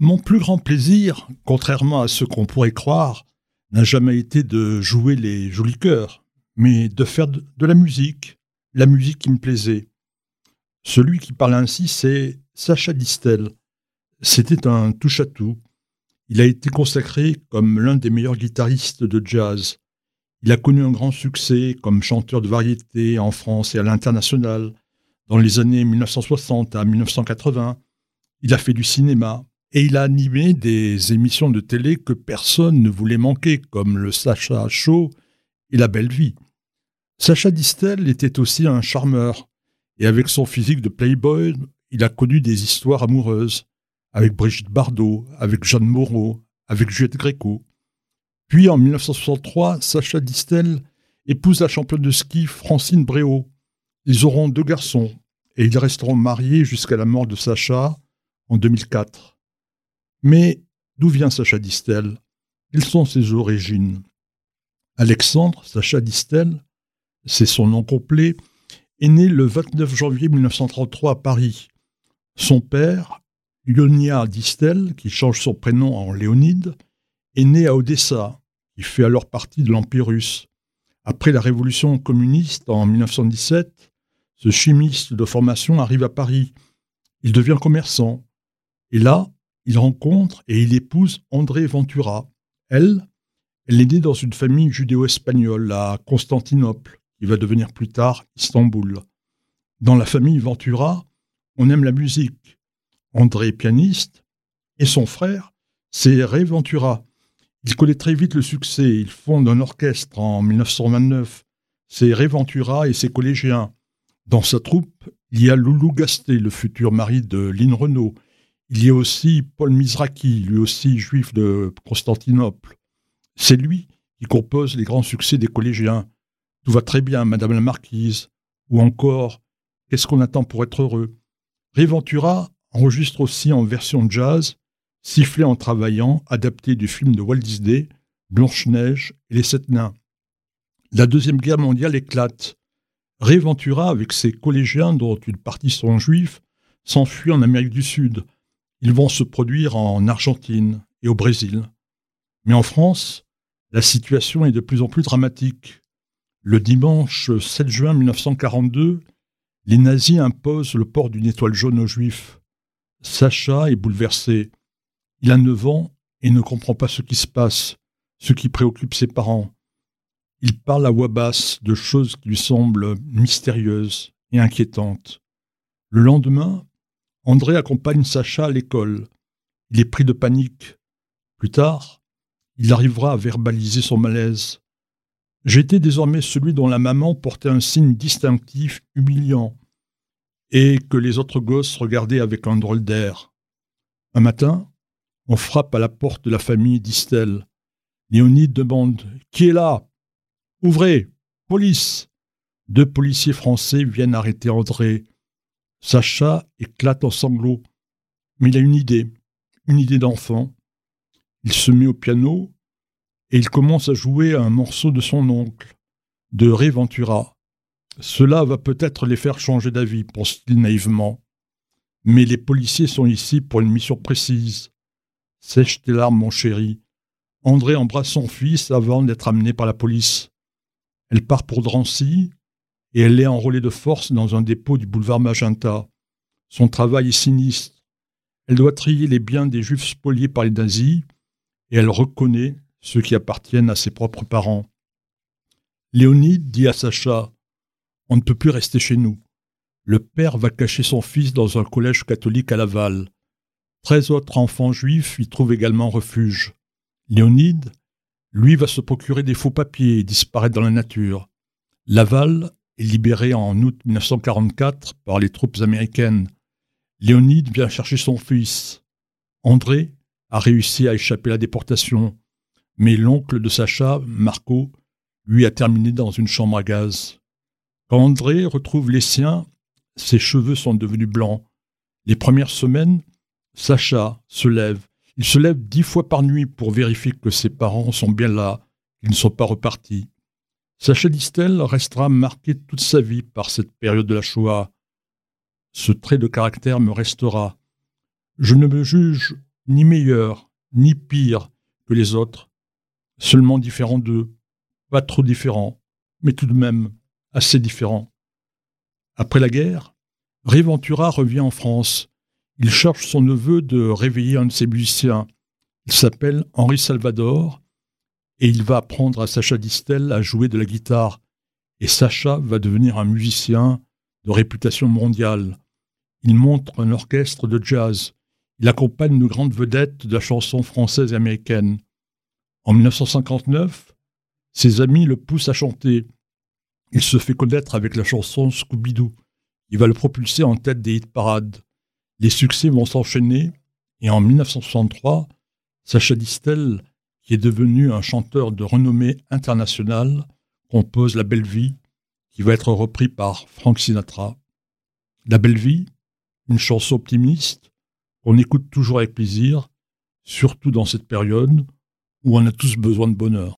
Mon plus grand plaisir, contrairement à ce qu'on pourrait croire, n'a jamais été de jouer les jolis cœurs, mais de faire de, la musique, la musique qui me plaisait. Celui qui parle ainsi, c'est Sacha Distel. C'était un touche-à-tout. Il a été consacré comme l'un des meilleurs guitaristes de jazz. Il a connu un grand succès comme chanteur de variété en France et à l'international dans les années 1960 à 1980. Il a fait du cinéma, et il a animé des émissions de télé que personne ne voulait manquer, comme le Sacha Show et La Belle Vie. Sacha Distel était aussi un charmeur, et avec son physique de playboy, il a connu des histoires amoureuses, avec Brigitte Bardot, avec Jeanne Moreau, avec Juliette Gréco. Puis en 1963, Sacha Distel épouse la championne de ski Francine Bréau. Ils auront deux garçons, et ils resteront mariés jusqu'à la mort de Sacha en 2004. Mais d'où vient Sacha Distel? Quelles sont ses origines Alexandre Sacha Distel, c'est son nom complet, est né le 29 janvier 1933 à Paris. Son père, Ionia Distel, qui change son prénom en Léonide, est né à Odessa, qui fait alors partie de l'Empire russe. Après la révolution communiste en 1917, ce chimiste de formation arrive à Paris. Il devient commerçant. Et là, il rencontre et il épouse André Ventura. Elle, elle est née dans une famille judéo-espagnole à Constantinople, qui va devenir plus tard Istanbul. Dans la famille Ventura, on aime la musique. André est pianiste et son frère, c'est Ray Ventura. Il connaît très vite le succès. Il fonde un orchestre en 1929. C'est Ray Ventura et ses collégiens. Dans sa troupe, il y a Loulou Gasté, le futur mari de Lynn Renault, il y a aussi Paul Mizraki, lui aussi juif de Constantinople. C'est lui qui compose les grands succès des collégiens. Tout va très bien, Madame la Marquise. Ou encore, Qu'est-ce qu'on attend pour être heureux? Réventura enregistre aussi en version jazz, sifflé en travaillant, adapté du film de Walt Disney, Blanche-Neige et les Sept Nains. La Deuxième Guerre mondiale éclate. Réventura, avec ses collégiens, dont une partie sont juifs, s'enfuit en Amérique du Sud, ils vont se produire en Argentine et au Brésil. Mais en France, la situation est de plus en plus dramatique. Le dimanche 7 juin 1942, les nazis imposent le port d'une étoile jaune aux juifs. Sacha est bouleversé. Il a 9 ans et ne comprend pas ce qui se passe, ce qui préoccupe ses parents. Il parle à voix basse de choses qui lui semblent mystérieuses et inquiétantes. Le lendemain, André accompagne Sacha à l'école. Il est pris de panique. Plus tard, il arrivera à verbaliser son malaise. J'étais désormais celui dont la maman portait un signe distinctif humiliant et que les autres gosses regardaient avec un drôle d'air. Un matin, on frappe à la porte de la famille d'Istel. Léonide demande Qui est là? Ouvrez Police Deux policiers français viennent arrêter André. Sacha éclate en sanglots. Mais il a une idée, une idée d'enfant. Il se met au piano et il commence à jouer un morceau de son oncle, de Ré Ventura. Cela va peut-être les faire changer d'avis, pense-t-il naïvement. Mais les policiers sont ici pour une mission précise. Sèche tes larmes, mon chéri. André embrasse son fils avant d'être amené par la police. Elle part pour Drancy, et elle est enrôlée de force dans un dépôt du boulevard Magenta. Son travail est sinistre. Elle doit trier les biens des juifs spoliés par les nazis, et elle reconnaît ceux qui appartiennent à ses propres parents. Léonide dit à Sacha On ne peut plus rester chez nous. Le père va cacher son fils dans un collège catholique à Laval. Treize autres enfants juifs y trouvent également refuge. Léonide, lui, va se procurer des faux papiers et disparaître dans la nature. Laval libéré en août 1944 par les troupes américaines. Léonide vient chercher son fils. André a réussi à échapper à la déportation, mais l'oncle de Sacha, Marco, lui a terminé dans une chambre à gaz. Quand André retrouve les siens, ses cheveux sont devenus blancs. Les premières semaines, Sacha se lève. Il se lève dix fois par nuit pour vérifier que ses parents sont bien là, qu'ils ne sont pas repartis. Sacha Distel restera marqué toute sa vie par cette période de la Shoah. Ce trait de caractère me restera. Je ne me juge ni meilleur, ni pire que les autres, seulement différent d'eux, pas trop différent, mais tout de même assez différent. Après la guerre, Riventura revient en France. Il cherche son neveu de réveiller un de ses musiciens. Il s'appelle Henri Salvador et il va apprendre à Sacha Distel à jouer de la guitare. Et Sacha va devenir un musicien de réputation mondiale. Il monte un orchestre de jazz. Il accompagne de grandes vedettes de la chanson française et américaine. En 1959, ses amis le poussent à chanter. Il se fait connaître avec la chanson Scooby-Doo. Il va le propulser en tête des hit parades. Les succès vont s'enchaîner et en 1963, Sacha Distel, qui est devenu un chanteur de renommée internationale, compose La Belle Vie, qui va être repris par Frank Sinatra. La Belle Vie, une chanson optimiste qu'on écoute toujours avec plaisir, surtout dans cette période où on a tous besoin de bonheur.